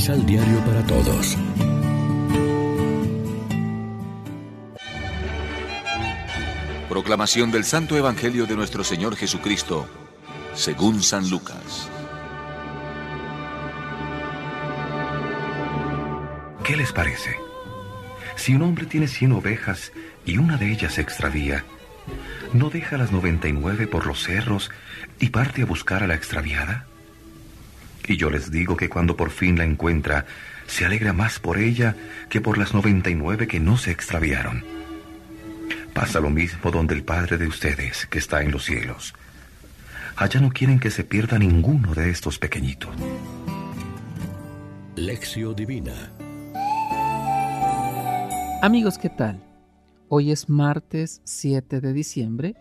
Misal Diario para Todos. Proclamación del Santo Evangelio de nuestro Señor Jesucristo, según San Lucas. ¿Qué les parece? Si un hombre tiene cien ovejas y una de ellas se extravía, ¿no deja las noventa y nueve por los cerros y parte a buscar a la extraviada? Y yo les digo que cuando por fin la encuentra, se alegra más por ella que por las noventa y nueve que no se extraviaron. Pasa lo mismo donde el Padre de ustedes, que está en los cielos. Allá no quieren que se pierda ninguno de estos pequeñitos. Lección Divina Amigos, ¿qué tal? Hoy es martes 7 de diciembre.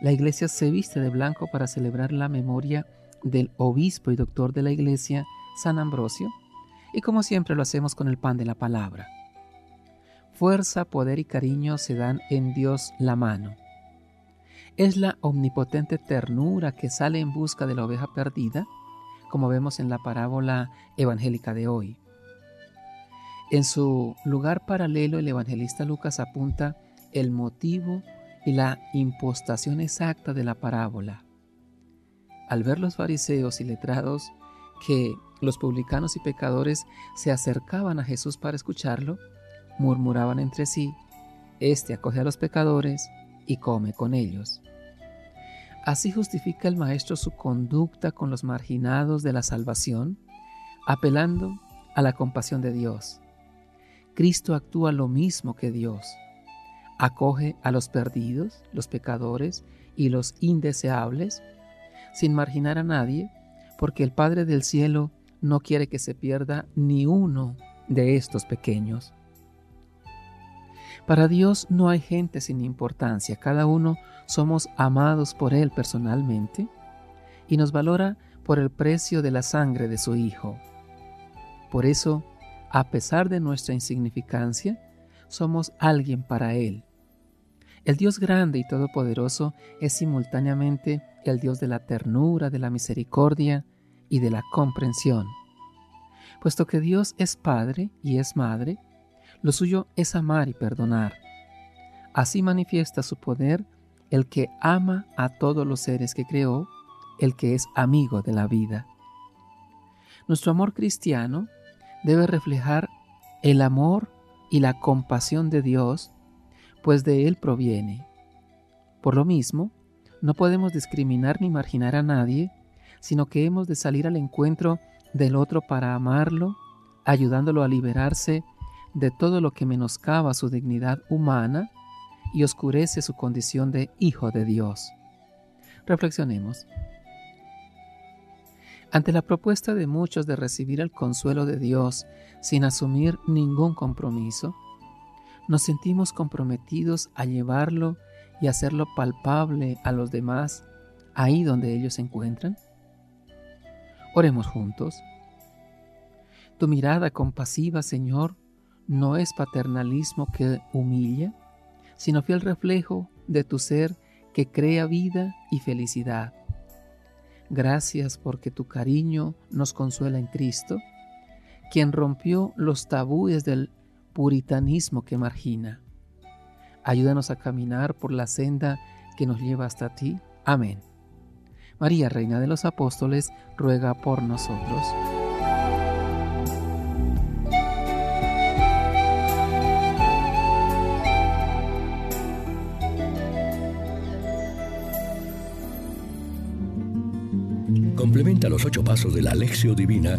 La iglesia se viste de blanco para celebrar la memoria del obispo y doctor de la iglesia, San Ambrosio, y como siempre lo hacemos con el pan de la palabra. Fuerza, poder y cariño se dan en Dios la mano. Es la omnipotente ternura que sale en busca de la oveja perdida, como vemos en la parábola evangélica de hoy. En su lugar paralelo, el evangelista Lucas apunta el motivo y la impostación exacta de la parábola al ver los fariseos y letrados que los publicanos y pecadores se acercaban a Jesús para escucharlo, murmuraban entre sí, Este acoge a los pecadores y come con ellos. Así justifica el Maestro su conducta con los marginados de la salvación, apelando a la compasión de Dios. Cristo actúa lo mismo que Dios. Acoge a los perdidos, los pecadores y los indeseables, sin marginar a nadie, porque el Padre del Cielo no quiere que se pierda ni uno de estos pequeños. Para Dios no hay gente sin importancia, cada uno somos amados por Él personalmente y nos valora por el precio de la sangre de su Hijo. Por eso, a pesar de nuestra insignificancia, somos alguien para Él. El Dios grande y todopoderoso es simultáneamente el Dios de la ternura, de la misericordia y de la comprensión. Puesto que Dios es Padre y es Madre, lo suyo es amar y perdonar. Así manifiesta su poder el que ama a todos los seres que creó, el que es amigo de la vida. Nuestro amor cristiano debe reflejar el amor y la compasión de Dios, pues de Él proviene. Por lo mismo, no podemos discriminar ni marginar a nadie, sino que hemos de salir al encuentro del otro para amarlo, ayudándolo a liberarse de todo lo que menoscaba su dignidad humana y oscurece su condición de hijo de Dios. Reflexionemos. Ante la propuesta de muchos de recibir el consuelo de Dios sin asumir ningún compromiso, nos sentimos comprometidos a llevarlo y hacerlo palpable a los demás ahí donde ellos se encuentran? Oremos juntos. Tu mirada compasiva, Señor, no es paternalismo que humilla, sino fiel reflejo de tu ser que crea vida y felicidad. Gracias porque tu cariño nos consuela en Cristo, quien rompió los tabúes del puritanismo que margina. Ayúdanos a caminar por la senda que nos lleva hasta ti. Amén. María, Reina de los Apóstoles, ruega por nosotros. Complementa los ocho pasos de la Alexio Divina